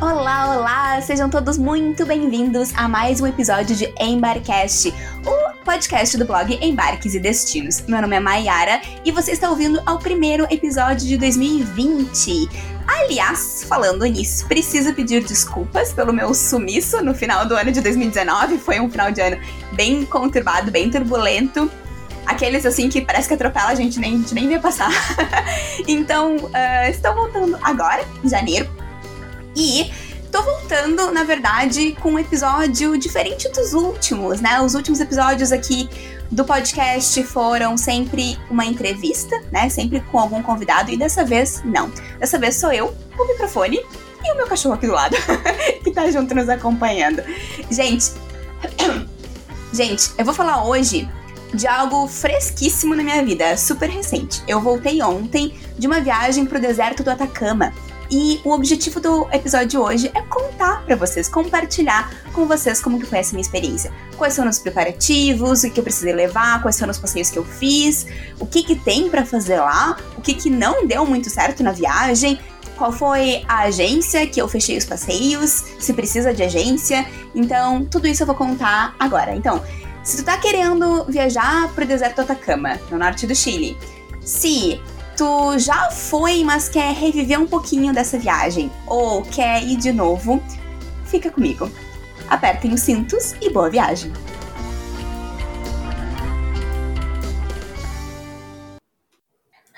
Olá, olá! Sejam todos muito bem-vindos a mais um episódio de Embarcast, o podcast do blog Embarques e Destinos. Meu nome é Mayara e você está ouvindo ao primeiro episódio de 2020. Aliás, falando nisso, preciso pedir desculpas pelo meu sumiço no final do ano de 2019. Foi um final de ano bem conturbado, bem turbulento aqueles assim que parece que atropela a gente, nem, a gente nem vê passar. então, uh, estou voltando agora, em janeiro, e tô voltando, na verdade, com um episódio diferente dos últimos, né? Os últimos episódios aqui do podcast foram sempre uma entrevista, né? Sempre com algum convidado, e dessa vez não. Dessa vez sou eu, o microfone e o meu cachorro aqui do lado, que tá junto nos acompanhando. Gente, gente, eu vou falar hoje de algo fresquíssimo na minha vida, super recente. Eu voltei ontem de uma viagem pro deserto do Atacama. E o objetivo do episódio de hoje é contar para vocês, compartilhar com vocês como que foi essa minha experiência. Quais foram os preparativos, o que eu precisei levar, quais foram os passeios que eu fiz, o que que tem para fazer lá, o que que não deu muito certo na viagem, qual foi a agência que eu fechei os passeios, se precisa de agência. Então, tudo isso eu vou contar agora. Então, se tu tá querendo viajar pro deserto do Atacama, no norte do Chile, se tu já foi, mas quer reviver um pouquinho dessa viagem ou quer ir de novo, fica comigo. Apertem os cintos e boa viagem!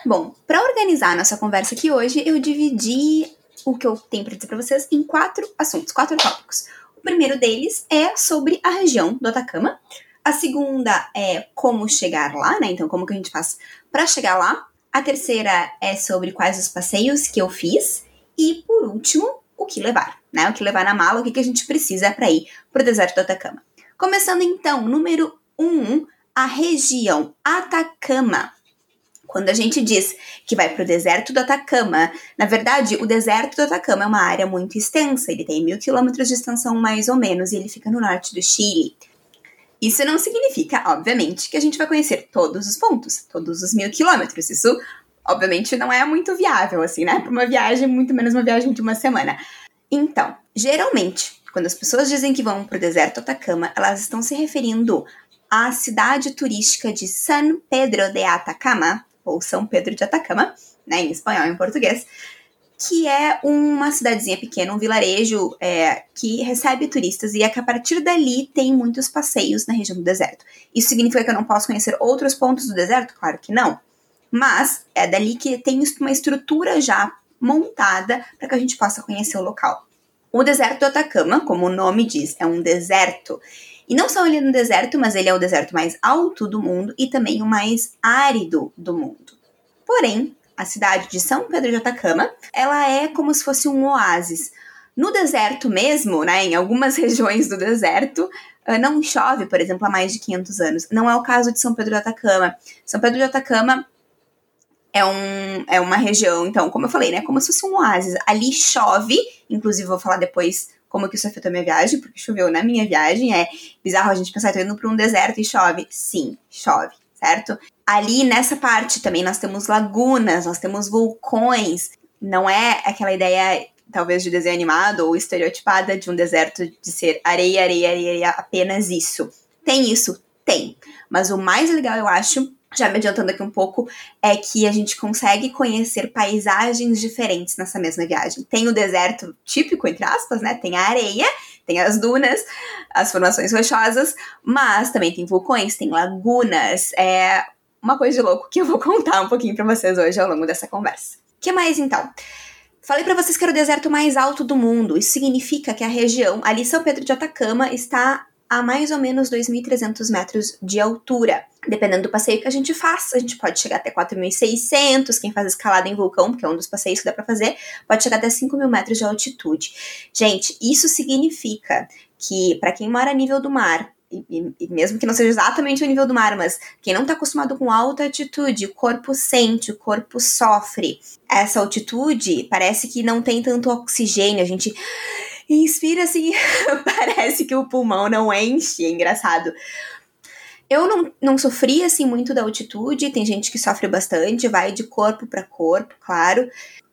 Bom, para organizar nossa conversa aqui hoje, eu dividi o que eu tenho para dizer para vocês em quatro assuntos, quatro tópicos. O primeiro deles é sobre a região do Atacama. A segunda é como chegar lá, né? Então, como que a gente faz para chegar lá? A terceira é sobre quais os passeios que eu fiz. E por último, o que levar, né? O que levar na mala, o que, que a gente precisa para ir para o deserto do Atacama. Começando então, número um, a região Atacama. Quando a gente diz que vai para o deserto do Atacama, na verdade, o deserto do Atacama é uma área muito extensa, ele tem mil quilômetros de extensão mais ou menos, e ele fica no norte do Chile. Isso não significa, obviamente, que a gente vai conhecer todos os pontos, todos os mil quilômetros. Isso, obviamente, não é muito viável, assim, né? Para uma viagem, muito menos uma viagem de uma semana. Então, geralmente, quando as pessoas dizem que vão para o deserto Atacama, elas estão se referindo à cidade turística de San Pedro de Atacama, ou São Pedro de Atacama, né, em espanhol e em português, que é uma cidadezinha pequena, um vilarejo é, que recebe turistas e é que a partir dali tem muitos passeios na região do deserto. Isso significa que eu não posso conhecer outros pontos do deserto? Claro que não. Mas é dali que tem uma estrutura já montada para que a gente possa conhecer o local. O deserto do Atacama, como o nome diz, é um deserto. E não só ele é um deserto, mas ele é o deserto mais alto do mundo e também o mais árido do mundo. Porém, a cidade de São Pedro de Atacama, ela é como se fosse um oásis. No deserto mesmo, né, em algumas regiões do deserto, ah, não chove, por exemplo, há mais de 500 anos. Não é o caso de São Pedro de Atacama. São Pedro de Atacama é, um, é uma região, então, como eu falei, né, como se fosse um oásis. Ali chove, inclusive vou falar depois como que isso afetou a minha viagem, porque choveu na minha viagem. É bizarro a gente pensar, tô indo para um deserto e chove. Sim, chove, certo? Ali nessa parte também nós temos lagunas, nós temos vulcões. Não é aquela ideia, talvez, de desenho animado ou estereotipada de um deserto de ser areia, areia, areia, areia apenas isso. Tem isso? Tem. Mas o mais legal, eu acho, já me adiantando aqui um pouco, é que a gente consegue conhecer paisagens diferentes nessa mesma viagem. Tem o deserto típico, entre aspas, né? Tem a areia, tem as dunas, as formações rochosas, mas também tem vulcões, tem lagunas, é, uma coisa de louco que eu vou contar um pouquinho para vocês hoje ao longo dessa conversa. Que mais então? Falei para vocês que era o deserto mais alto do mundo. Isso significa que a região, ali São Pedro de Atacama, está a mais ou menos 2.300 metros de altura. Dependendo do passeio que a gente faz, a gente pode chegar até 4.600. Quem faz escalada em vulcão, que é um dos passeios que dá para fazer, pode chegar até 5.000 metros de altitude. Gente, isso significa que para quem mora a nível do mar e, e, mesmo que não seja exatamente o nível do mar, mas quem não está acostumado com alta altitude, o corpo sente, o corpo sofre. Essa altitude parece que não tem tanto oxigênio, a gente inspira assim, parece que o pulmão não enche, é engraçado. Eu não, não sofri assim muito da altitude, tem gente que sofre bastante, vai de corpo para corpo, claro.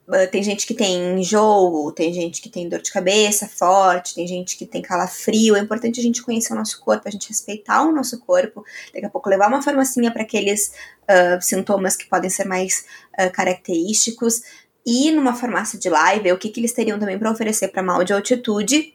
Ah, tem gente que tem enjoo, tem gente que tem dor de cabeça forte, tem gente que tem calafrio. É importante a gente conhecer o nosso corpo, a gente respeitar o nosso corpo. Daqui a pouco levar uma farmacinha para aqueles uh, sintomas que podem ser mais uh, característicos. E numa farmácia de lá e ver o que, que eles teriam também para oferecer para mal de altitude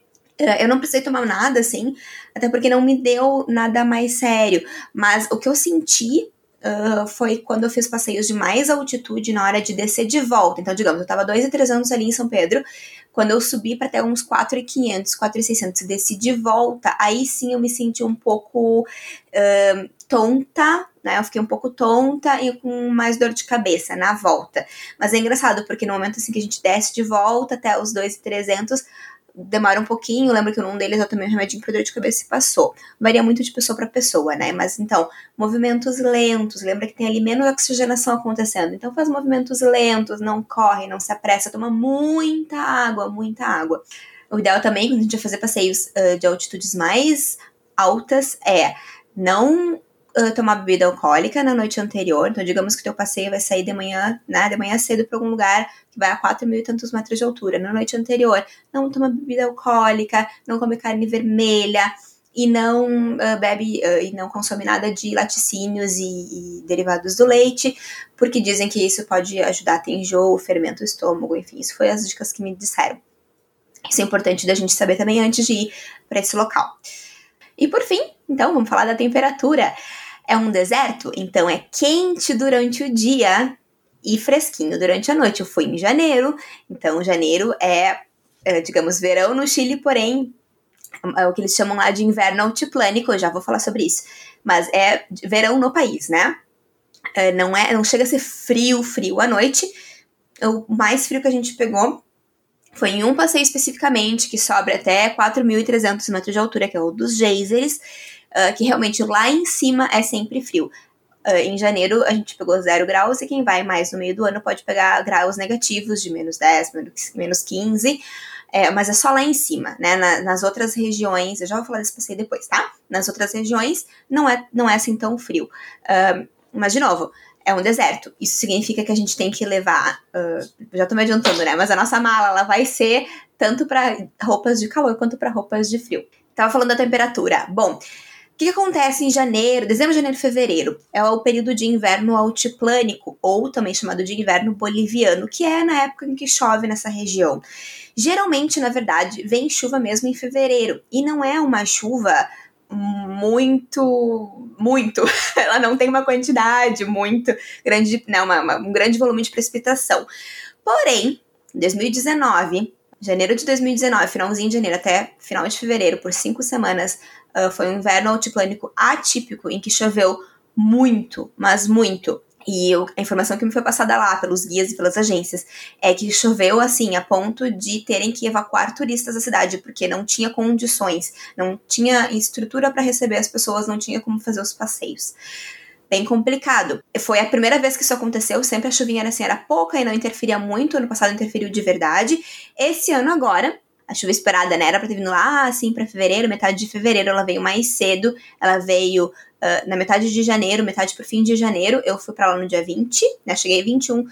eu não precisei tomar nada, assim, até porque não me deu nada mais sério. Mas o que eu senti uh, foi quando eu fiz passeios de mais altitude na hora de descer de volta. Então, digamos, eu tava 2,300 ali em São Pedro. Quando eu subi para até uns 4,500, 4,600 e desci de volta, aí sim eu me senti um pouco uh, tonta, né? Eu fiquei um pouco tonta e com mais dor de cabeça na volta. Mas é engraçado, porque no momento assim que a gente desce de volta até os 2,300, demora um pouquinho. Lembro que num deles eu tomei um remedinho para dor de cabeça e passou. Varia muito de pessoa para pessoa, né? Mas então, movimentos lentos. Lembra que tem ali menos oxigenação acontecendo. Então, faz movimentos lentos, não corre, não se apressa, toma muita água, muita água. O ideal também, quando a gente vai fazer passeios uh, de altitudes mais altas, é não uh, tomar bebida alcoólica na noite anterior. Então, digamos que teu passeio vai sair de manhã, né, de manhã cedo para algum lugar que vai a 4 mil e tantos metros de altura. Na noite anterior, não toma bebida alcoólica, não come carne vermelha e não uh, bebe uh, e não consome nada de laticínios e, e, derivados do leite, porque dizem que isso pode ajudar a ter enjoo, fermento o estômago, enfim, isso foi as dicas que me disseram. Isso é importante da gente saber também antes de ir para esse local. E por fim, então, vamos falar da temperatura. É um deserto, então é quente durante o dia e fresquinho durante a noite. Eu fui em janeiro, então janeiro é, é digamos, verão no Chile, porém é o que eles chamam lá de inverno altiplânico, eu já vou falar sobre isso. Mas é verão no país, né? É, não é, não chega a ser frio, frio à noite. O mais frio que a gente pegou foi em um passeio especificamente, que sobe até 4.300 metros de altura, que é o dos geysers, uh, que realmente lá em cima é sempre frio. Uh, em janeiro a gente pegou zero graus e quem vai mais no meio do ano pode pegar graus negativos de menos 10, menos 15, é, mas é só lá em cima, né? Na, nas outras regiões, eu já vou falar desse passeio depois, tá? Nas outras regiões não é, não é assim tão frio. Uh, mas, de novo, é um deserto. Isso significa que a gente tem que levar. Uh, já tô me adiantando, né? Mas a nossa mala ela vai ser tanto para roupas de calor quanto para roupas de frio. Tava falando da temperatura. Bom, que, acontece em janeiro, dezembro, janeiro e fevereiro? É o período de inverno altiplânico, ou também chamado de inverno boliviano, que é na época em que chove nessa região. Geralmente, na verdade, vem chuva mesmo em fevereiro, e não é uma chuva muito, muito. Ela não tem uma quantidade muito grande, né, uma, uma, um grande volume de precipitação. Porém, 2019, janeiro de 2019, finalzinho de janeiro até final de fevereiro, por cinco semanas, uh, foi um inverno altiplânico atípico em que choveu muito, mas muito. E eu, a informação que me foi passada lá pelos guias e pelas agências é que choveu assim a ponto de terem que evacuar turistas da cidade porque não tinha condições, não tinha estrutura para receber as pessoas, não tinha como fazer os passeios. Bem complicado. Foi a primeira vez que isso aconteceu, sempre a chuvinha era assim, era pouca e não interferia muito, ano passado interferiu de verdade. Esse ano agora, a chuva esperada, né? Era pra ter vindo lá, assim, pra fevereiro, metade de fevereiro, ela veio mais cedo, ela veio uh, na metade de janeiro, metade pro fim de janeiro, eu fui pra lá no dia 20, né? Cheguei 21,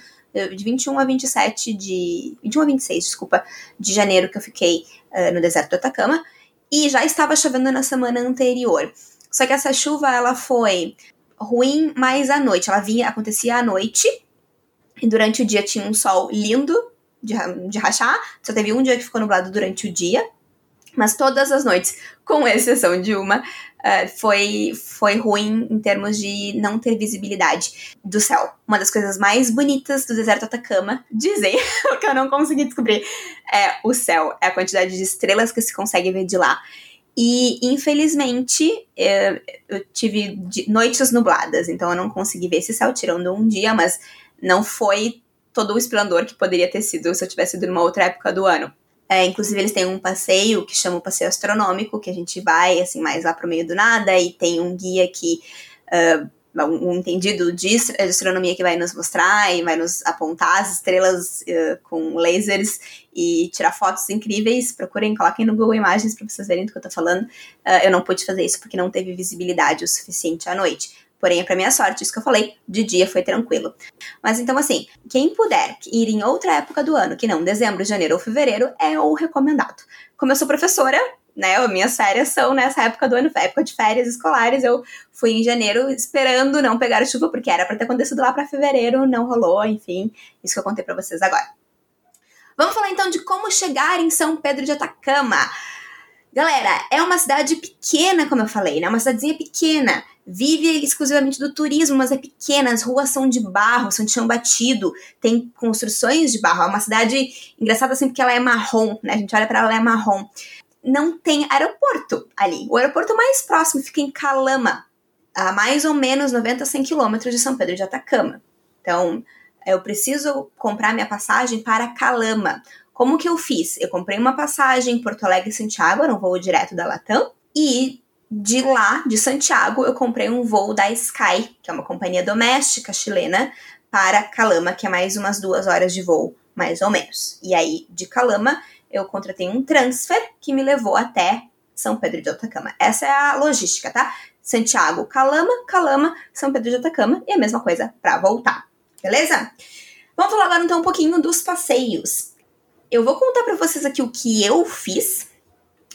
de 21 a 27 de. 21 a 26, desculpa, de janeiro que eu fiquei uh, no deserto do Atacama, e já estava chovendo na semana anterior. Só que essa chuva, ela foi ruim mais à noite, ela vinha, acontecia à noite, e durante o dia tinha um sol lindo, de, de rachar. Só teve um dia que ficou nublado durante o dia. Mas todas as noites, com exceção de uma, uh, foi, foi ruim em termos de não ter visibilidade do céu. Uma das coisas mais bonitas do deserto Atacama, dizem, que eu não consegui descobrir, é o céu, é a quantidade de estrelas que se consegue ver de lá. E, infelizmente, eu, eu tive noites nubladas, então eu não consegui ver esse céu, tirando um dia, mas não foi todo o esplendor que poderia ter sido se eu tivesse ido numa outra época do ano. É, inclusive, eles têm um passeio que chama o passeio astronômico, que a gente vai, assim, mais lá pro meio do nada, e tem um guia que uh, um entendido de astronomia que vai nos mostrar e vai nos apontar as estrelas uh, com lasers e tirar fotos incríveis. Procurem, coloquem no Google Imagens para vocês verem do que eu tô falando. Uh, eu não pude fazer isso porque não teve visibilidade o suficiente à noite. Porém, para minha sorte, isso que eu falei, de dia foi tranquilo. Mas então, assim, quem puder ir em outra época do ano, que não dezembro, janeiro ou fevereiro, é o recomendado. Como eu sou professora, né, minhas férias são nessa época do ano, época de férias escolares. Eu fui em janeiro esperando não pegar chuva, porque era para ter acontecido lá para fevereiro, não rolou, enfim, isso que eu contei para vocês agora. Vamos falar então de como chegar em São Pedro de Atacama. Galera, é uma cidade pequena, como eu falei, né? Uma cidadezinha pequena vive exclusivamente do turismo, mas é pequena, as ruas são de barro, são de chão batido, tem construções de barro. É uma cidade engraçada assim porque ela é marrom, né? A gente olha para ela, ela é marrom. Não tem aeroporto ali. O aeroporto mais próximo fica em Calama, a mais ou menos 90 a 100 quilômetros de São Pedro de Atacama. Então, eu preciso comprar minha passagem para Calama. Como que eu fiz? Eu comprei uma passagem em Porto Alegre e Santiago, era um voo direto da Latam, e de lá, de Santiago, eu comprei um voo da Sky, que é uma companhia doméstica chilena, para Calama, que é mais umas duas horas de voo, mais ou menos. E aí, de Calama, eu contratei um transfer que me levou até São Pedro de Atacama. Essa é a logística, tá? Santiago, Calama, Calama, São Pedro de Atacama e a mesma coisa para voltar. Beleza? Vamos falar agora então um pouquinho dos passeios. Eu vou contar para vocês aqui o que eu fiz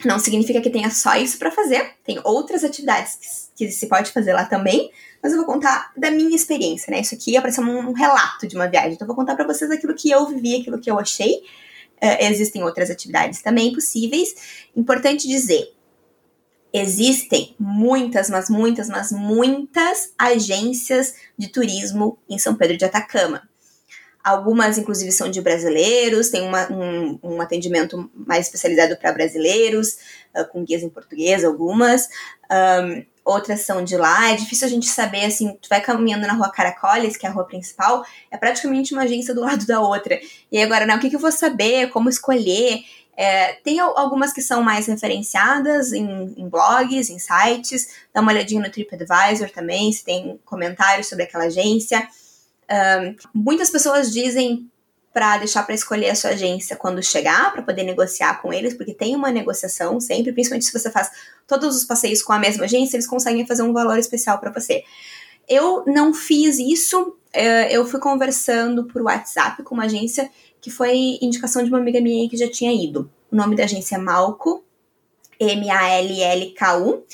não significa que tenha só isso para fazer, tem outras atividades que, que, se pode fazer lá também, mas eu vou contar da minha experiência, né? Isso aqui é para ser um, um, relato de uma viagem, então eu vou contar para vocês aquilo que eu vivi, aquilo que eu achei. Uh, existem outras atividades também possíveis. Importante dizer, existem muitas, mas muitas, mas muitas agências de turismo em São Pedro de Atacama. Algumas, inclusive, são de brasileiros, tem uma, um, um atendimento mais especializado para brasileiros, uh, com guias em português, algumas. Um, outras são de lá. É difícil a gente saber, assim, tu vai caminhando na rua Caracoles, que é a rua principal, é praticamente uma agência do lado da outra. E agora, né, o que, que eu vou saber, como escolher? É, tem algumas que são mais referenciadas em, em, blogs, em sites. Dá uma olhadinha no TripAdvisor também, se tem comentários sobre aquela agência. Um, muitas pessoas dizem para deixar para escolher a sua agência quando chegar, para poder negociar com eles, porque tem uma negociação sempre, principalmente se você faz todos os passeios com a mesma agência, eles conseguem fazer um valor especial para você. Eu não fiz isso, eh, eu fui conversando por WhatsApp com uma agência que foi indicação de uma amiga minha que já tinha ido. O nome da agência é Malco, M-A-L-L-K-U.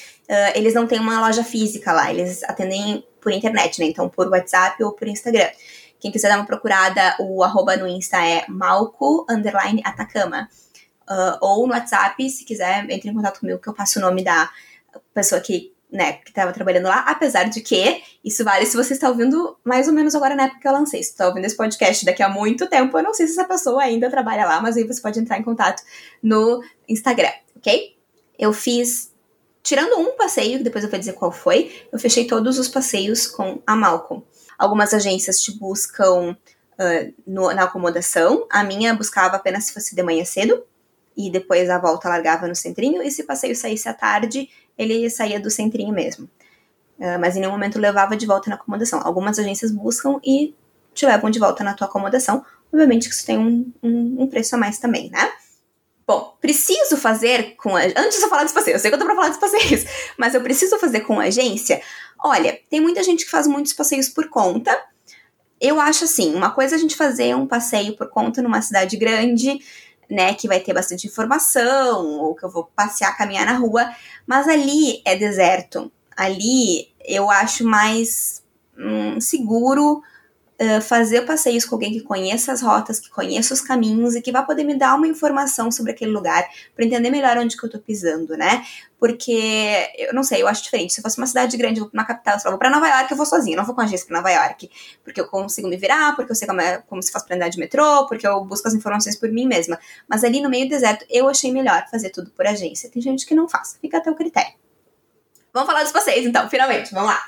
Eles não têm uma loja física lá, eles atendem por internet, né? Então, por WhatsApp ou por Instagram. Quem quiser dar uma procurada, o arroba no Insta é malco, underline, atacama. Uh, ou no WhatsApp, se quiser, entre em contato comigo que eu passo o nome da pessoa que, né, que estava trabalhando lá, apesar de que isso vale se você está ouvindo mais ou menos agora na época que eu lancei. Se está ouvindo esse podcast daqui a muito tempo, eu não sei se essa pessoa ainda trabalha lá, mas aí você pode entrar em contato no Instagram, ok? Eu fiz Tirando um passeio, que depois eu vou dizer qual foi, eu fechei todos os passeios com a Malcolm. Algumas agências te buscam uh, no, na acomodação, a minha buscava apenas se fosse de manhã cedo, e depois a volta largava no centrinho, e se o passeio saísse à tarde, ele saía do centrinho mesmo. Uh, mas em nenhum momento levava de volta na acomodação. Algumas agências buscam e te levam de volta na tua acomodação. Obviamente que isso tem um, um, um preço a mais também, né? Bom, preciso fazer com a... Antes de eu falar dos passeios, eu sei que eu tô pra falar dos passeios, mas eu preciso fazer com agência. Olha, tem muita gente que faz muitos passeios por conta. Eu acho assim, uma coisa é a gente fazer um passeio por conta numa cidade grande, né, que vai ter bastante informação, ou que eu vou passear, caminhar na rua, mas ali é deserto. Ali eu acho mais hum, seguro fazer passeios com alguém que conheça as rotas, que conheça os caminhos e que vai poder me dar uma informação sobre aquele lugar para entender melhor onde que eu tô pisando, né? Porque, eu não sei, eu acho diferente. Se fosse uma cidade grande, eu vou pra uma capital, eu vou pra Nova York, eu vou sozinha, não vou com agência pra Nova York. Porque eu consigo me virar, porque eu sei como, é, como se faz pra andar de metrô, porque eu busco as informações por mim mesma. Mas ali no meio do deserto, eu achei melhor fazer tudo por agência. Tem gente que não faz, fica até o critério. Vamos falar dos passeios, então, finalmente, vamos lá.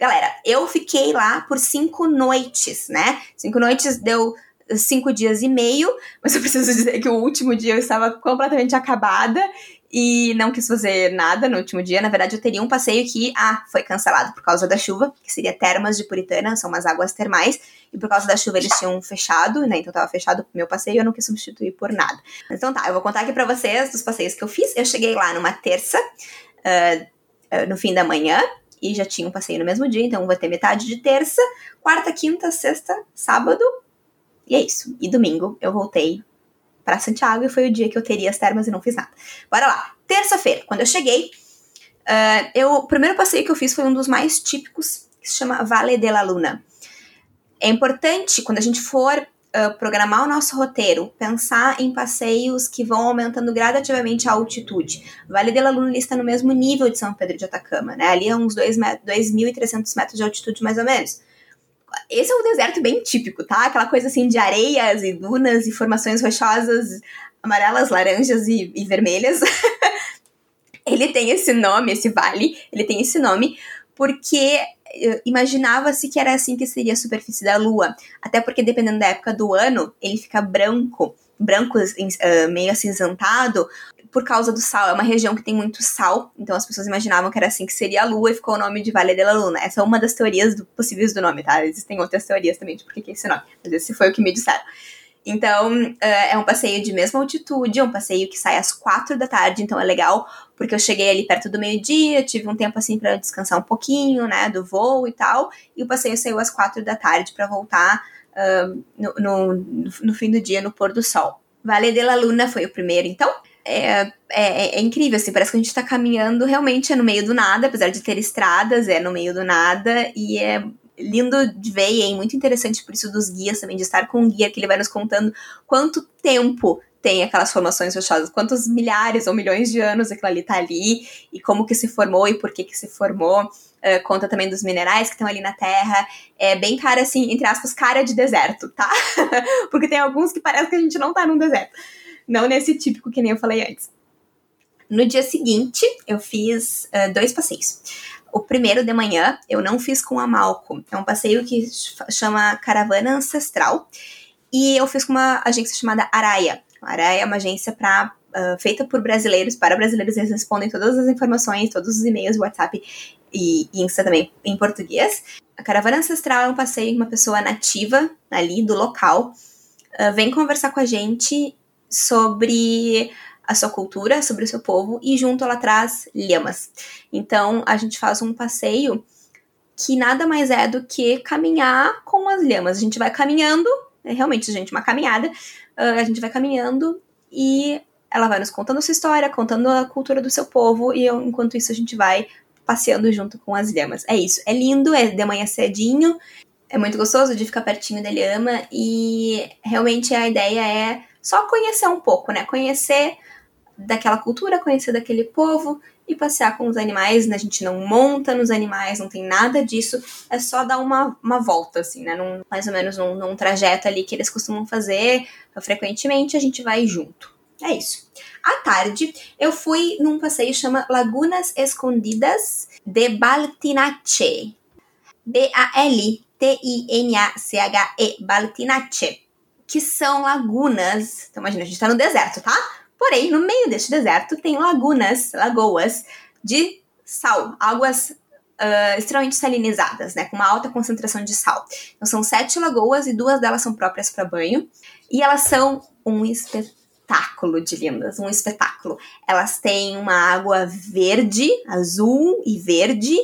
Galera, eu fiquei lá por cinco noites, né? Cinco noites deu cinco dias e meio, mas eu preciso dizer que o último dia eu estava completamente acabada e não quis fazer nada no último dia. Na verdade, eu teria um passeio que, ah, foi cancelado por causa da chuva, que seria Termas de Puritana, são umas águas termais, e por causa da chuva eles tinham fechado, né? Então tava fechado o meu passeio e eu não quis substituir por nada. Então tá, eu vou contar aqui pra vocês dos passeios que eu fiz. Eu cheguei lá numa terça, uh, uh, no fim da manhã, e já tinha um passeio no mesmo dia, então vai ter metade de terça, quarta, quinta, sexta, sábado, e é isso. E domingo eu voltei para Santiago e foi o dia que eu teria as termas e não fiz nada. Bora lá. Terça-feira, quando eu cheguei, uh, eu, o primeiro passeio que eu fiz foi um dos mais típicos, que se chama Vale de la Luna. É importante, quando a gente for uh, programar o nosso roteiro, pensar em passeios que vão aumentando gradativamente a altitude. Vale de la Luna está no mesmo nível de São Pedro de Atacama, né? Ali é uns 2.300 metros de altitude, mais ou menos. Esse é um deserto bem típico, tá? Aquela coisa assim de areias e dunas e formações rochosas amarelas, laranjas e, e vermelhas. ele tem esse nome, esse vale, ele tem esse nome porque imaginava-se que era assim que seria a superfície da Lua. Até porque, dependendo da época do ano, ele fica branco, branco uh, meio acinzentado, por causa do sal. É uma região que tem muito sal, então as pessoas imaginavam que era assim que seria a Lua e ficou o nome de Vale de la Luna. Essa é uma das teorias do, possíveis do nome, tá? Existem outras teorias também de por que é esse nome, mas esse foi o que me disseram. Então, uh, é um passeio de mesma altitude, é um passeio que sai às quatro da tarde, então é legal, porque eu cheguei ali perto do meio-dia, tive um tempo assim para descansar um pouquinho, né, do voo e tal, e o passeio saiu às quatro da tarde para voltar uh, no, no, no, fim do dia, no pôr do sol. Vale de la Luna foi o primeiro, então. É, é, é, incrível, assim, parece que a gente tá caminhando realmente é no meio do nada, apesar de ter estradas, é no meio do nada, e é lindo de ver e é muito interessante por isso dos guias também, de estar com um guia que ele vai nos contando quanto tempo tem aquelas formações rochosas, quantos milhares ou milhões de anos aquilo ali tá ali, e como que se formou e por que que se formou. Uh, conta também dos minerais que estão ali na Terra. É bem cara, assim, entre aspas, cara de deserto, tá? Porque tem alguns que parece que a gente não tá num deserto. Não nesse típico que nem eu falei antes. No dia seguinte, eu fiz uh, dois passeios. O primeiro de manhã eu não fiz com a Malco. É um passeio que chama Caravana Ancestral. E eu fiz com uma agência chamada Araia. A é uma agência pra, uh, feita por brasileiros, para brasileiros. Eles respondem todas as informações, todos os e-mails, WhatsApp e, e Insta também em português. A Caravana Ancestral é um passeio que uma pessoa nativa ali do local uh, vem conversar com a gente sobre a sua cultura, sobre o seu povo, e junto ela traz lhamas. Então a gente faz um passeio que nada mais é do que caminhar com as lhamas. A gente vai caminhando, é realmente, gente, uma caminhada, a gente vai caminhando e ela vai nos contando a sua história, contando a cultura do seu povo, e eu, enquanto isso a gente vai passeando junto com as lhamas. É isso, é lindo, é de manhã cedinho, é muito gostoso de ficar pertinho da lhama, e realmente a ideia é só conhecer um pouco, né? Conhecer daquela cultura, conhecer daquele povo e passear com os animais, né? A gente não monta nos animais, não tem nada disso, é só dar uma, uma volta, assim, né? Num, mais ou menos num, num trajeto ali que eles costumam fazer frequentemente, a gente vai junto. É isso. À tarde, eu fui num passeio chama Lagunas Escondidas de Baltinache. B-A-L-T-I-N-A-C-H-E, Baltinache. Que são lagunas. Então, imagina, a gente tá no deserto, tá? Porém, no meio deste deserto tem lagunas, lagoas de sal, águas uh, extremamente salinizadas, né, com uma alta concentração de sal. Então são sete lagoas e duas delas são próprias para banho e elas são um espetáculo de lindas, um espetáculo. Elas têm uma água verde, azul e verde,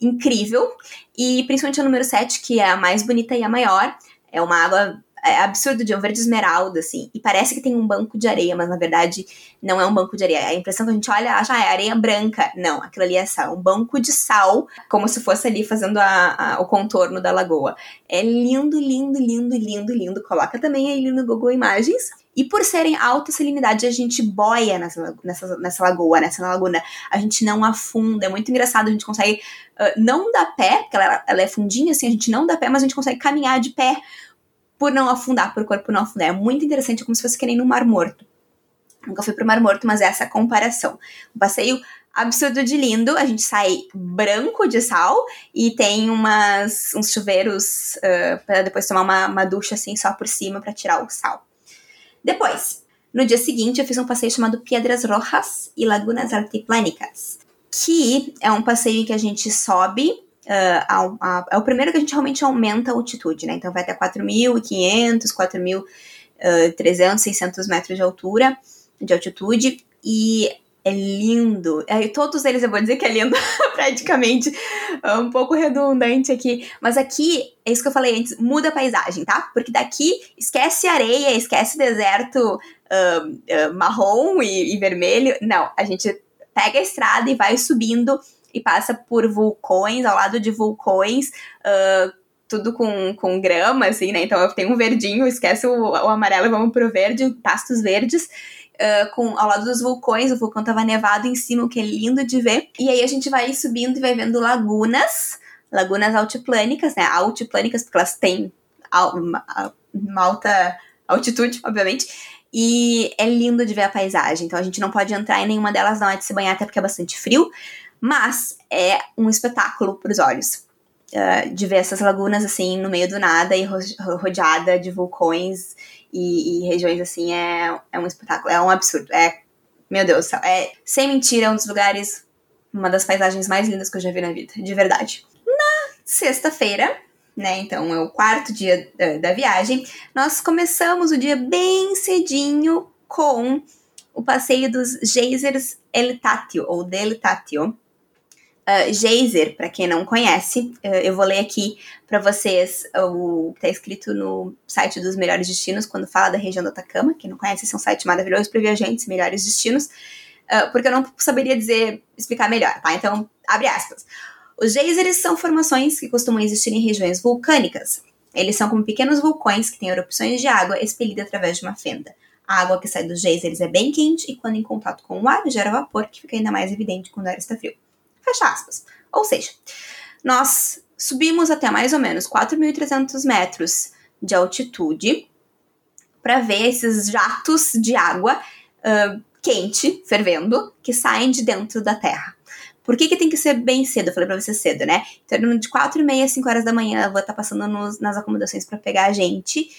incrível, e principalmente a número 7, que é a mais bonita e a maior, é uma água é absurdo de um verde esmeralda, assim. E parece que tem um banco de areia, mas na verdade não é um banco de areia. A impressão que a gente olha, acha, ah, é areia branca. Não, aquilo ali é sal. Um banco de sal, como se fosse ali fazendo a, a, o contorno da lagoa. É lindo, lindo, lindo, lindo, lindo. Coloca também aí no Google Imagens. E por serem alta salinidade, a gente boia nessa, nessa, nessa lagoa, nessa laguna. A gente não afunda. É muito engraçado, a gente consegue uh, não dar pé, porque ela, ela é fundinha, assim, a gente não dá pé, mas a gente consegue caminhar de pé por não afundar, por o corpo não afundar. É muito interessante, é como se fosse que nem no Mar Morto. Nunca fui pro Mar Morto, mas é essa comparação. Um passeio absurdo de lindo. A gente sai branco de sal e tem umas, uns chuveiros uh, para depois tomar uma, uma ducha assim só por cima para tirar o sal. Depois, No dia seguinte, eu fiz um passeio chamado Piedras Rojas e Lagunas Altiplânicas, que é um passeio em que a gente sobe. Uh, ao, a, é o primeiro que a gente realmente aumenta a altitude, né? Então vai até 4.500, 4.300, 600 metros de altura, de altitude. E é lindo. É, todos eles eu vou dizer que é lindo, praticamente. É um pouco redundante aqui. Mas aqui, é isso que eu falei antes, muda a paisagem, tá? Porque daqui esquece areia, esquece deserto uh, uh, marrom e, e vermelho. Não, a gente pega a estrada e vai subindo e passa por vulcões, ao lado de vulcões. Uh, tudo com, com grama, assim, né? Então eu tenho um verdinho, esquece o, o amarelo, vamos pro verde, pastos verdes uh, com, ao lado dos vulcões, o vulcão tava nevado em cima, o que é lindo de ver. E aí a gente vai subindo e vai vendo lagunas, lagunas altiplânicas, né? Altiplânicas, porque elas têm uma, uma alta altitude, obviamente. E é lindo de ver a paisagem. Então a gente não pode entrar em nenhuma delas, não é de se banhar, até porque é bastante frio. Mas é um espetáculo para os olhos. Uh, de ver essas lagunas assim no meio do nada e rodeada de vulcões e, e, regiões assim é, é um espetáculo, é um absurdo. É, meu Deus do céu, é sem mentira, é um dos lugares, uma das paisagens mais lindas que eu já vi na vida, de verdade. Na sexta-feira, né, então é o quarto dia da, da viagem, nós começamos o dia bem cedinho com o passeio dos geysers El Tatio, ou Del Tatio, Uh, geyser, para quem não conhece, uh, eu vou ler aqui para vocês o que está escrito no site dos melhores destinos, quando fala da região do Atacama. Quem não conhece, esse é um site maravilhoso para viajantes, melhores destinos, uh, porque eu não saberia dizer, explicar melhor, tá? Então, abre aspas. Os geysers são formações que costumam existir em regiões vulcânicas. Eles são como pequenos vulcões que têm erupções de água expelida através de uma fenda. A água que sai dos geysers é bem quente e, quando em contato com o ar, gera vapor, que fica ainda mais evidente quando o ar está frio. Fecha aspas. Ou seja, nós subimos até mais ou menos 4.300 metros de altitude para ver esses jatos de água uh, quente, fervendo, que saem de dentro da Terra. Por que, que tem que ser bem cedo? Eu falei pra você cedo, né? Então, de 4 e meia, 5 horas da manhã, eu vou estar tá passando nos, nas acomodações para pegar a gente.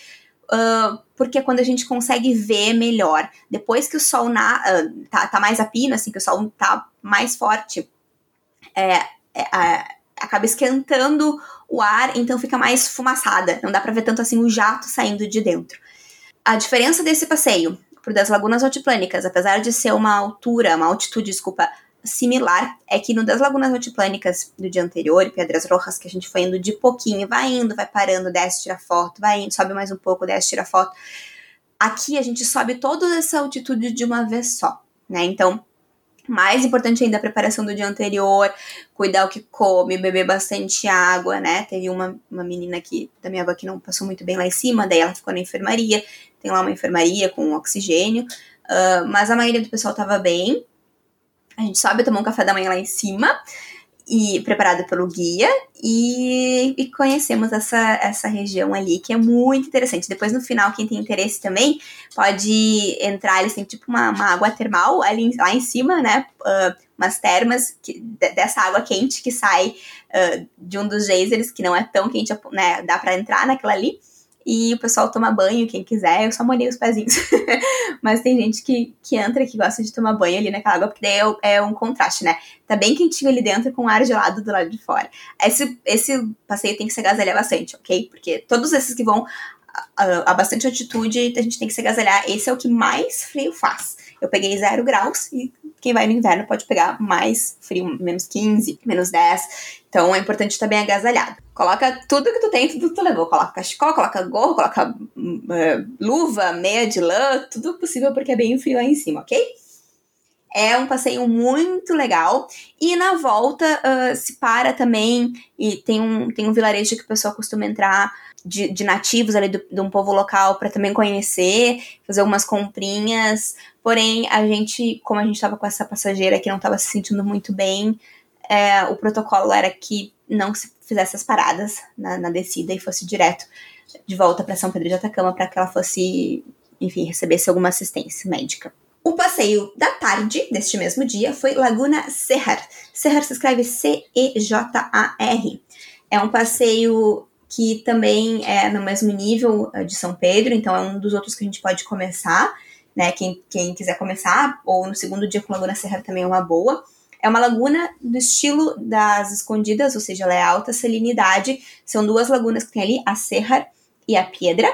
Uh, porque é quando a gente consegue ver melhor. Depois que o sol na, uh, tá, tá mais a pino, assim, que o sol tá mais forte, é, é, acaba esquentando o ar, então fica mais fumaçada. Não dá para ver tanto assim o jato saindo de dentro. A diferença desse passeio pro das Lagunas Altiplânicas, apesar de ser uma altura, uma altitude, desculpa, similar, é que no das Lagunas Altiplânicas do dia anterior, Pedras Rojas, que a gente foi indo de pouquinho, vai indo, vai parando, desce, tira foto, vai indo, sobe mais um pouco, desce, tira foto. Aqui a gente sobe toda essa altitude de uma vez só, né? Então, mais importante ainda a preparação do dia anterior, cuidar o que come, beber bastante água, né? Teve uma, uma menina aqui da minha avó que não passou muito bem lá em cima, daí ela ficou na enfermaria. Tem lá uma enfermaria com oxigênio, uh, mas a maioria do pessoal tava bem. A gente sobe tomar um café da manhã lá em cima e preparado pelo guia e, e, conhecemos essa, essa região ali que é muito interessante. Depois no final, quem tem interesse também pode entrar, eles têm tipo uma, uma água termal ali lá em cima, né? Uh, umas termas que, dessa água quente que sai uh, de um dos geysers, que não é tão quente, né? Dá para entrar naquela ali e o pessoal toma banho, quem quiser, eu só molhei os pezinhos. Mas tem gente que, que entra que gosta de tomar banho ali naquela água, porque daí é, é, um contraste, né? Tá bem quentinho ali dentro com ar gelado do lado de fora. Esse, esse passeio tem que se agasalhar bastante, ok? Porque todos esses que vão a, a, bastante altitude, a gente tem que se agasalhar. Esse é o que mais frio faz. Eu peguei zero graus e quem vai no inverno pode pegar mais frio, menos 15, menos 10. Então é importante estar bem agasalhado. Coloca tudo que tu tem, tudo que tu levou. Coloca cachecol, coloca gorro, coloca uh, luva, meia de lã, tudo possível porque é bem frio aí em cima, ok? É um passeio muito legal. E na volta uh, se para também e tem um, tem um vilarejo que o pessoal costuma entrar de, de nativos ali do, de um povo local para também conhecer, fazer algumas comprinhas. Porém, a gente, como a gente estava com essa passageira que não estava se sentindo muito bem, é, o protocolo era que não se fizesse as paradas na, na descida e fosse direto de volta para São Pedro de Atacama para que ela fosse, enfim, recebesse alguma assistência médica. O passeio da tarde deste mesmo dia foi Laguna Serrar. Serrar se escreve C-E-J-A-R. É um passeio que também é no mesmo nível eh, de São Pedro, então é um dos outros que a gente pode começar, né? Quem, quem quiser começar, ou no segundo dia com Laguna Serra também é uma boa. É uma laguna do estilo das escondidas, ou seja, ela é alta salinidade. São duas lagunas que tem ali, a Serra e a Piedra.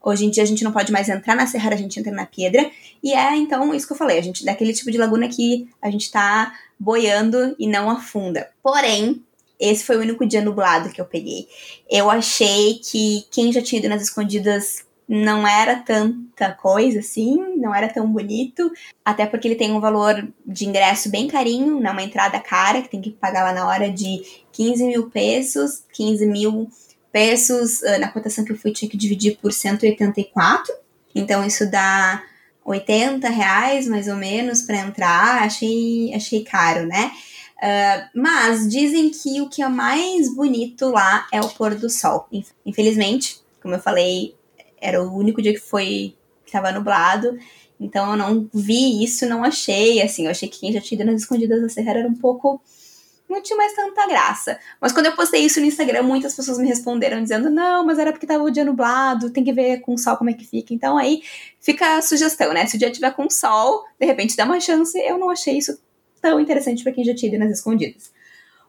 Hoje em dia a gente não pode mais entrar na Serra, a gente entra na Piedra. E é então isso que eu falei, a gente daquele tipo de laguna que a gente tá boiando e não afunda. Porém, esse foi o único dia nublado que eu peguei. Eu achei que quem já tinha ido nas escondidas não era tanta coisa assim, não era tão bonito, até porque ele tem um valor de ingresso bem carinho, né, uma entrada cara, que tem que pagar lá na hora de 15 mil pesos, 15 mil pesos, ah, na cotação que eu fui tinha que dividir por 184, então isso dá 80 reais mais ou menos para entrar, achei, achei caro, né? Uh, mas dizem que o que é mais bonito lá é o pôr do sol. Infelizmente, como eu falei, era o único dia que foi que estava nublado. Então eu não vi isso, não achei. Assim, eu achei que quem já tinha ido nas escondidas da Serra era um pouco. Não tinha mais tanta graça. Mas quando eu postei isso no Instagram, muitas pessoas me responderam dizendo: não, mas era porque tava o dia nublado, tem que ver com o sol como é que fica. Então aí fica a sugestão, né? Se o dia tiver com sol, de repente dá uma chance. Eu não achei isso tão interessante para quem já tinha ido nas escondidas.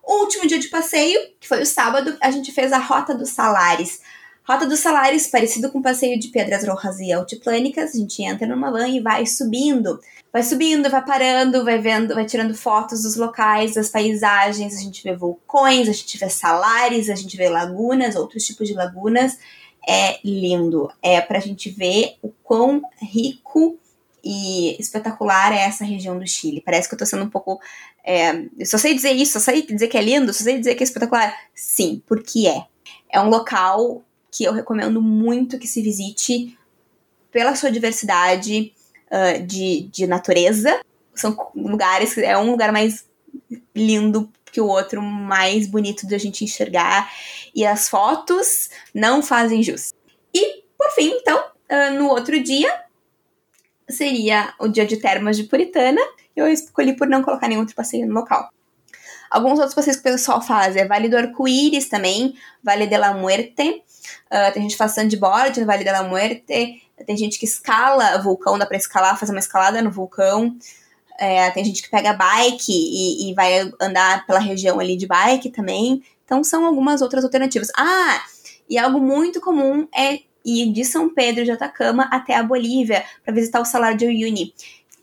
O último dia de passeio, que foi o sábado, a gente fez a Rota dos Salares. Rota dos Salários, parecido com o passeio de Pedras Rojas e Altiplânicas, a gente entra numa van e vai subindo. Vai subindo, vai parando, vai vendo, vai tirando fotos dos locais, das paisagens, a gente vê vulcões, a gente vê salares, a gente vê lagunas, outros tipos de lagunas. É lindo. É pra gente ver o quão rico e espetacular é essa região do Chile. Parece que eu tô sendo um pouco. É, eu só sei dizer isso, só sei dizer que é lindo, só sei dizer que é espetacular. Sim, porque é. É um local que eu recomendo muito que se visite pela sua diversidade uh, de, de natureza. São lugares, é um lugar mais lindo que o outro, mais bonito de a gente enxergar. E as fotos não fazem jus. E, por fim, então, uh, no outro dia, seria o dia de termas de Puritana. Eu escolhi por não colocar nenhum outro passeio no local. Alguns outros passeios que o pessoal faz é Vale do Arco-Íris também, Vale de la Muerte. Uh, tem gente que faz sandboard no Vale de la Muerte. Tem gente que escala vulcão, dá pra escalar, fazer uma escalada no vulcão. É, tem gente que pega bike e, e, vai andar pela região ali de bike também. Então são algumas outras alternativas. Ah, e algo muito comum é ir de São Pedro de Atacama até a Bolívia para visitar o Salar de Uyuni,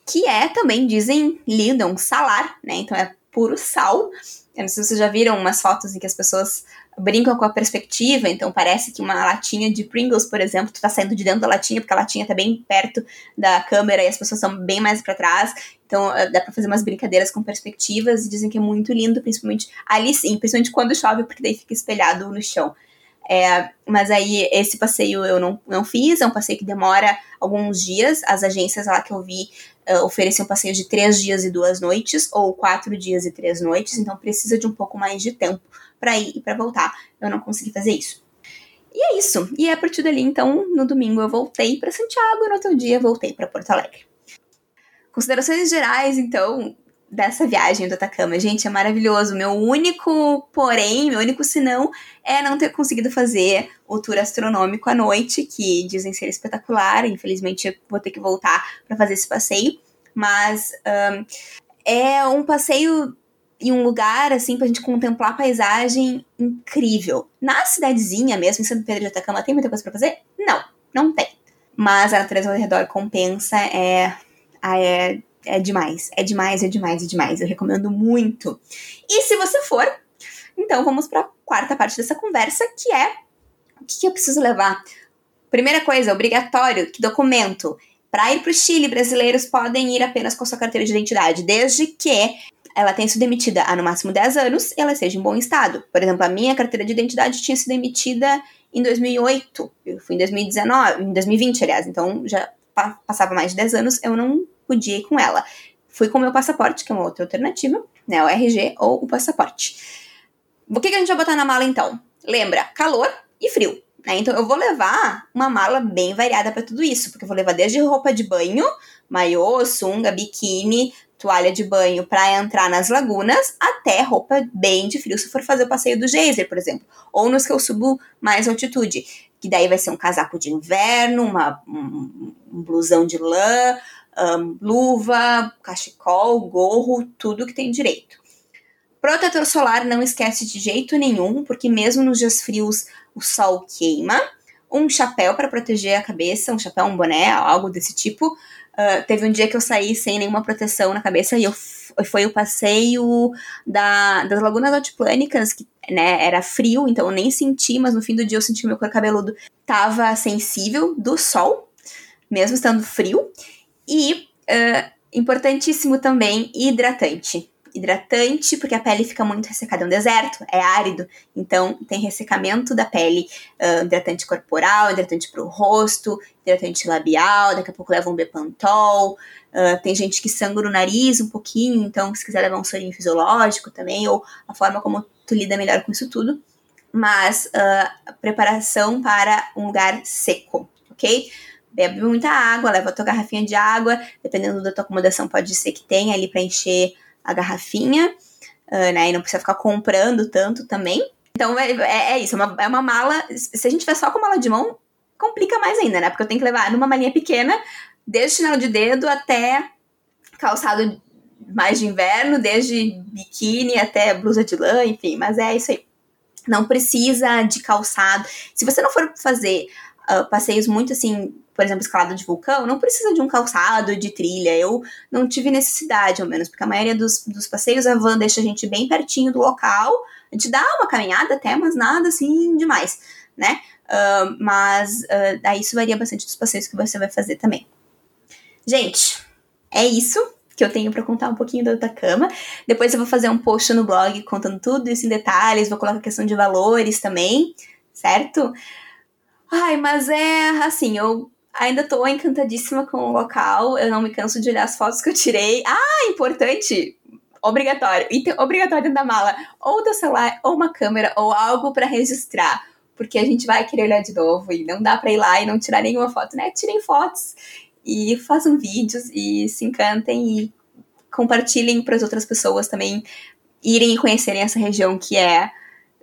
que é também, dizem, lindo, é um salar, né? Então é puro sal. Eu não sei se vocês já viram umas fotos em que as pessoas brincam com a perspectiva, então parece que uma latinha de Pringles, por exemplo, tu tá saindo de dentro da latinha, porque a latinha tá bem perto da câmera e as pessoas estão bem mais para trás. Então eh, dá para fazer umas brincadeiras com perspectivas e dizem que é muito lindo, principalmente ali sim, principalmente quando chove, porque daí fica espelhado no chão. É, mas aí esse passeio eu não, não fiz, é um passeio que demora alguns dias. As agências lá que eu vi uh, ofereciam passeio de três dias e duas noites, ou quatro dias e três noites, então precisa de um pouco mais de tempo para ir e para voltar. Eu não consegui fazer isso. E é isso. E a partir dali, então, no domingo eu voltei para Santiago, no outro dia voltei para Porto Alegre. Considerações gerais, então, dessa viagem do Atacama. Gente, é maravilhoso. Meu único, porém, meu único senão é não ter conseguido fazer o tour astronômico à noite, que dizem ser espetacular. Infelizmente, vou ter que voltar para fazer esse passeio. Mas um, é um passeio em um lugar, assim, pra gente contemplar a paisagem incrível. Na cidadezinha mesmo, em São Pedro de Atacama, tem muita coisa para fazer? Não, não tem. Mas a natureza ao redor compensa, é, é é demais, é demais, é demais, é demais. Eu recomendo muito. E se você for, então vamos para a quarta parte dessa conversa, que é o que, eu preciso levar. Primeira coisa, obrigatório, que documento. Para ir para o Chile, brasileiros podem ir apenas com sua carteira de identidade, desde que ela tenha sido emitida há no máximo 10 anos e ela seja em bom estado. Por exemplo, a minha carteira de identidade tinha sido emitida em 2008, eu fui em 2019, em 2020, aliás, então já passava mais de 10 anos, eu não podia ir com ela. Fui com o meu passaporte, que é uma outra alternativa, né? O RG ou o passaporte. O que, que a gente vai botar na mala então? Lembra, calor e frio. Né? Então eu vou levar uma mala bem variada para tudo isso, porque eu vou levar desde roupa de banho, maiô, sunga, biquíni, toalha de banho para entrar nas lagunas, até roupa bem de frio se for fazer o passeio do geyser, por exemplo, ou nos que eu subo mais altitude. que daí vai ser um casaco de inverno, uma, um, um blusão de lã, um, luva, cachecol, gorro, tudo que tem direito. Protetor solar não esquece de jeito nenhum, porque mesmo nos dias frios o sol queima. Um chapéu para proteger a cabeça, um chapéu, um boné, algo desse tipo. Uh, teve um dia que eu saí sem nenhuma proteção na cabeça e eu foi o passeio da, das lagunas altiplânicas, que né, era frio, então eu nem senti, mas no fim do dia eu senti que meu couro cabeludo tava sensível do sol, mesmo estando frio. E, uh, importantíssimo também, hidratante. Hidratante, porque a pele fica muito ressecada. É um deserto, é árido, então tem ressecamento da pele. Uh, hidratante corporal, hidratante para o rosto, hidratante labial, daqui a pouco leva um Bepantol. Uh, tem gente que sangra o nariz um pouquinho, então se quiser levar um sorinho fisiológico também, ou a forma como tu lida melhor com isso tudo. Mas uh, preparação para um lugar seco, ok? Bebe muita água, leva a tua garrafinha de água, dependendo da tua acomodação, pode ser que tenha ali para encher a garrafinha, uh, né? E não precisa ficar comprando tanto também. Então é, é, é isso, é uma, é uma mala. Se a gente tiver só com mala de mão, complica mais ainda, né? Porque eu tenho que levar numa malinha pequena, desde chinelo de dedo até calçado mais de inverno, desde biquíni até blusa de lã, enfim, mas é isso aí. Não precisa de calçado. Se você não for fazer uh, passeios muito assim por exemplo, escalada de vulcão, não precisa de um calçado de trilha. Eu não tive necessidade, ao menos, porque a maioria dos, dos passeios a van deixa a gente bem pertinho do local. A gente dá uma caminhada até, mas nada assim demais, né? Uh, mas uh, aí isso varia bastante dos passeios que você vai fazer também. Gente, é isso que eu tenho para contar um pouquinho da Atacama. Depois eu vou fazer um post no blog contando tudo isso em detalhes, vou colocar a questão de valores também, certo? Ai, mas é assim, eu Ainda tô encantadíssima com o local, eu não me canso de olhar as fotos que eu tirei. Ah, importante! Obrigatório, item obrigatório da mala, ou teu celular, ou uma câmera, ou algo para registrar, porque a gente vai querer olhar de novo e não dá para ir lá e não tirar nenhuma foto, né? Tirem fotos e façam vídeos e se encantem e compartilhem para as outras pessoas também irem e conhecerem essa região que é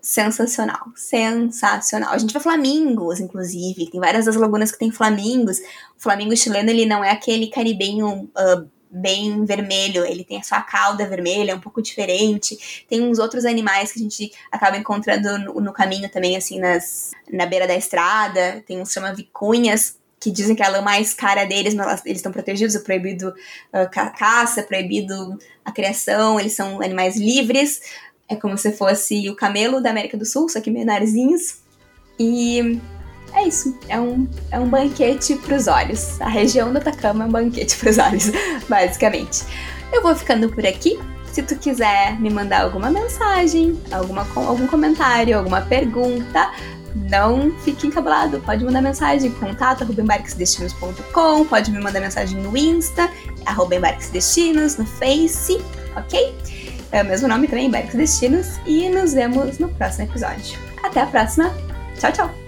sensacional, sensacional. A gente vê flamingos, inclusive, tem várias das lagunas que tem flamingos. O flamingo chileno, ele não é aquele caribenho uh, bem vermelho, ele tem a sua cauda vermelha, é um pouco diferente. Tem uns outros animais que a gente acaba encontrando no, no caminho também, assim, nas, na beira da estrada. Tem uns que chama vicunhas, que dizem que a lã mais cara deles, mas eles estão protegidos, é proibido uh, caça, é proibido a criação, eles são animais livres. É como se fosse o camelo da América do Sul, só que menorzinhos. E é isso. É um, é um banquete para os olhos. A região do Atacama é um banquete para os olhos, basicamente. Eu vou ficando por aqui. Se tu quiser me mandar alguma mensagem, alguma, algum comentário, alguma pergunta, não fique encabulado. Pode mandar mensagem, contato, embarquesdestinos.com, pode me mandar mensagem no Insta, arroba no Face, ok? É o mesmo nome também, Ibéricos Destinos, e nos vemos no próximo episódio. Até a próxima. Tchau, tchau!